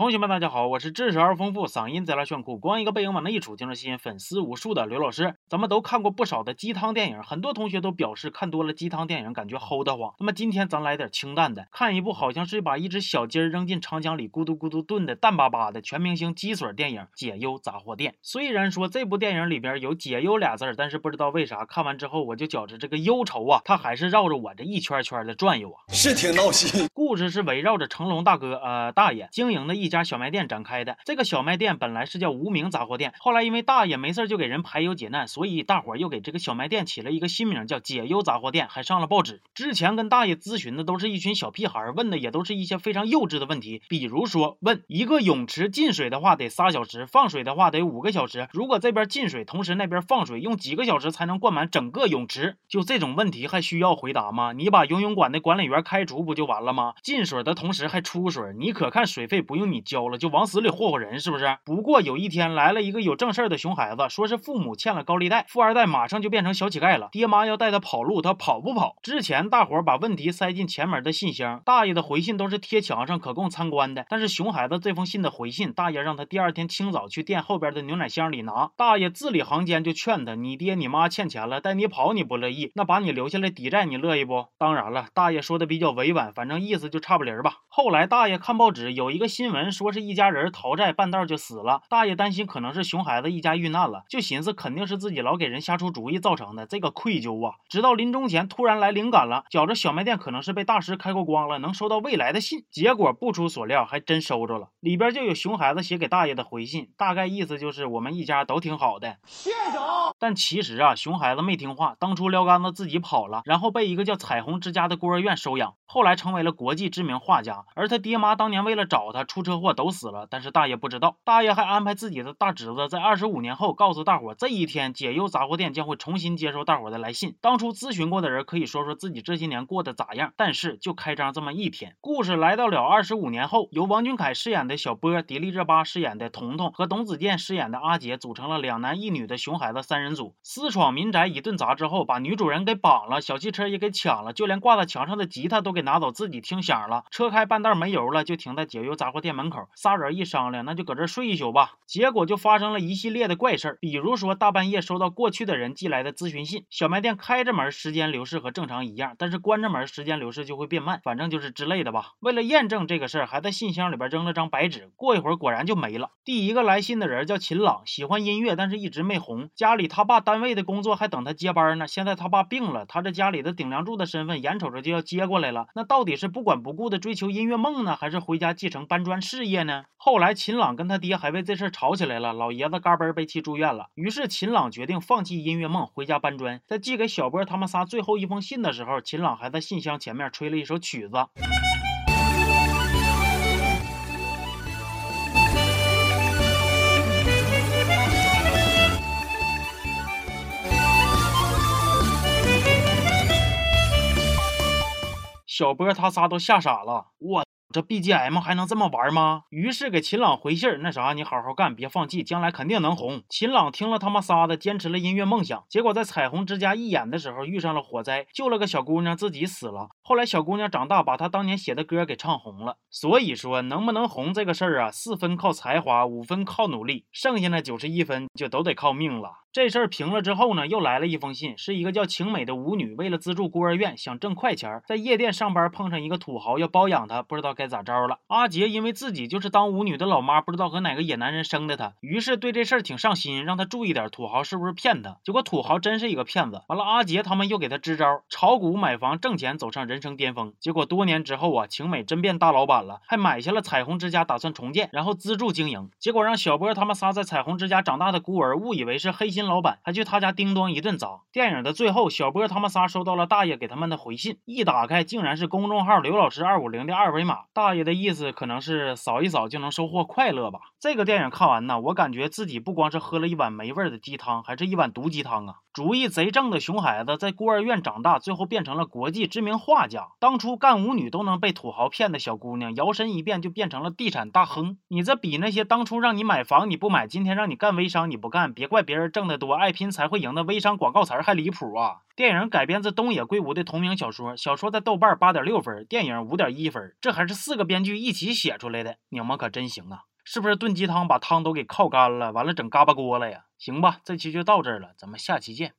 同学们，大家好，我是知识而丰富、嗓音贼拉炫酷、光一个背影往那一杵就能吸引粉丝无数的刘老师。咱们都看过不少的鸡汤电影，很多同学都表示看多了鸡汤电影感觉齁得慌。那么今天咱来点清淡的，看一部好像是把一只小鸡扔进长江里咕嘟咕嘟炖的淡巴巴的全明星鸡水电影《解忧杂货店》。虽然说这部电影里边有“解忧”俩字儿，但是不知道为啥看完之后我就觉着这个忧愁啊，它还是绕着我这一圈圈的转悠啊，是挺闹心。故事是围绕着成龙大哥呃大爷经营的。一家小卖店展开的这个小卖店本来是叫无名杂货店，后来因为大爷没事就给人排忧解难，所以大伙儿又给这个小卖店起了一个新名叫解忧杂货店，还上了报纸。之前跟大爷咨询的都是一群小屁孩，问的也都是一些非常幼稚的问题，比如说问一个泳池进水的话得仨小时，放水的话得五个小时，如果这边进水，同时那边放水，用几个小时才能灌满整个泳池？就这种问题还需要回答吗？你把游泳馆的管理员开除不就完了吗？进水的同时还出水，你可看水费不用你交了，就往死里霍霍人，是不是？不过有一天来了一个有正事儿的熊孩子，说是父母欠了高利贷，富二代马上就变成小乞丐了，爹妈要带他跑路，他跑不跑？之前大伙把问题塞进前门的信箱，大爷的回信都是贴墙上可供参观的。但是熊孩子这封信的回信，大爷让他第二天清早去店后边的牛奶箱里拿。大爷字里行间就劝他：你爹你妈欠钱了，带你跑你不乐意，那把你留下来抵债你乐意不？当然了，大爷说的比较委婉，反正意思就差不离儿吧。后来大爷看报纸，有一个新闻说是。一家人逃债半道就死了，大爷担心可能是熊孩子一家遇难了，就寻思肯定是自己老给人瞎出主意造成的，这个愧疚啊！直到临终前突然来灵感了，觉着小卖店可能是被大师开过光了，能收到未来的信。结果不出所料，还真收着了，里边就有熊孩子写给大爷的回信，大概意思就是我们一家都挺好的。谢总。但其实啊，熊孩子没听话，当初撩杆子自己跑了，然后被一个叫彩虹之家的孤儿院收养，后来成为了国际知名画家。而他爹妈当年为了找他出车祸都。死了，但是大爷不知道。大爷还安排自己的大侄子在二十五年后告诉大伙，这一天解忧杂货店将会重新接收大伙的来信。当初咨询过的人可以说说自己这些年过得咋样，但是就开张这么一天。故事来到了二十五年后，由王俊凯饰演的小波、迪丽热巴饰演的彤彤和董子健饰演的阿杰组成了两男一女的熊孩子三人组，私闯民宅一顿砸之后，把女主人给绑了，小汽车也给抢了，就连挂在墙上的吉他都给拿走，自己听响了。车开半道没油了，就停在解忧杂货店门口。仨人一商量，那就搁这睡一宿吧。结果就发生了一系列的怪事儿，比如说大半夜收到过去的人寄来的咨询信，小卖店开着门，时间流逝和正常一样，但是关着门，时间流逝就会变慢，反正就是之类的吧。为了验证这个事儿，还在信箱里边扔了张白纸，过一会儿果然就没了。第一个来信的人叫秦朗，喜欢音乐，但是一直没红。家里他爸单位的工作还等他接班呢，现在他爸病了，他这家里的顶梁柱的身份眼瞅着就要接过来了，那到底是不管不顾的追求音音乐梦呢，还是回家继承搬砖事业呢？后来秦朗跟他爹还为这事吵起来了，老爷子嘎嘣被气住院了。于是秦朗决定放弃音乐梦，回家搬砖。在寄给小波他们仨最后一封信的时候，秦朗还在信箱前面吹了一首曲子。小波他仨都吓傻了，我。这 BGM 还能这么玩吗？于是给秦朗回信儿，那啥，你好好干，别放弃，将来肯定能红。秦朗听了他妈仨的，坚持了音乐梦想，结果在彩虹之家一演的时候遇上了火灾，救了个小姑娘，自己死了。后来小姑娘长大，把她当年写的歌给唱红了。所以说，能不能红这个事儿啊，四分靠才华，五分靠努力，剩下那九十一分就都得靠命了。这事儿平了之后呢，又来了一封信，是一个叫晴美的舞女，为了资助孤儿院，想挣快钱，在夜店上班，碰上一个土豪要包养她，不知道该咋着了。阿杰因为自己就是当舞女的老妈，不知道和哪个野男人生的她，于是对这事儿挺上心，让他注意点，土豪是不是骗他？结果土豪真是一个骗子。完了，阿杰他们又给他支招，炒股买房挣钱，走上人生巅峰。结果多年之后啊，晴美真变大老板了，还买下了彩虹之家，打算重建，然后资助经营。结果让小波他们仨在彩虹之家长大的孤儿误以为是黑心。老板还去他家叮咚一顿砸。电影的最后，小波他们仨收到了大爷给他们的回信，一打开竟然是公众号刘老师二五零的二维码。大爷的意思可能是扫一扫就能收获快乐吧。这个电影看完呢，我感觉自己不光是喝了一碗没味儿的鸡汤，还是一碗毒鸡汤啊。主意贼正的熊孩子在孤儿院长大，最后变成了国际知名画家。当初干舞女都能被土豪骗的小姑娘，摇身一变就变成了地产大亨。你这比那些当初让你买房你不买，今天让你干微商你不干，别怪别人挣得多，爱拼才会赢的微商广告词还离谱啊！电影改编自东野圭吾的同名小说，小说在豆瓣八点六分，电影五点一分，这还是四个编剧一起写出来的，你们可真行啊！是不是炖鸡汤把汤都给靠干了？完了整嘎巴锅了呀？行吧，这期就到这儿了，咱们下期见。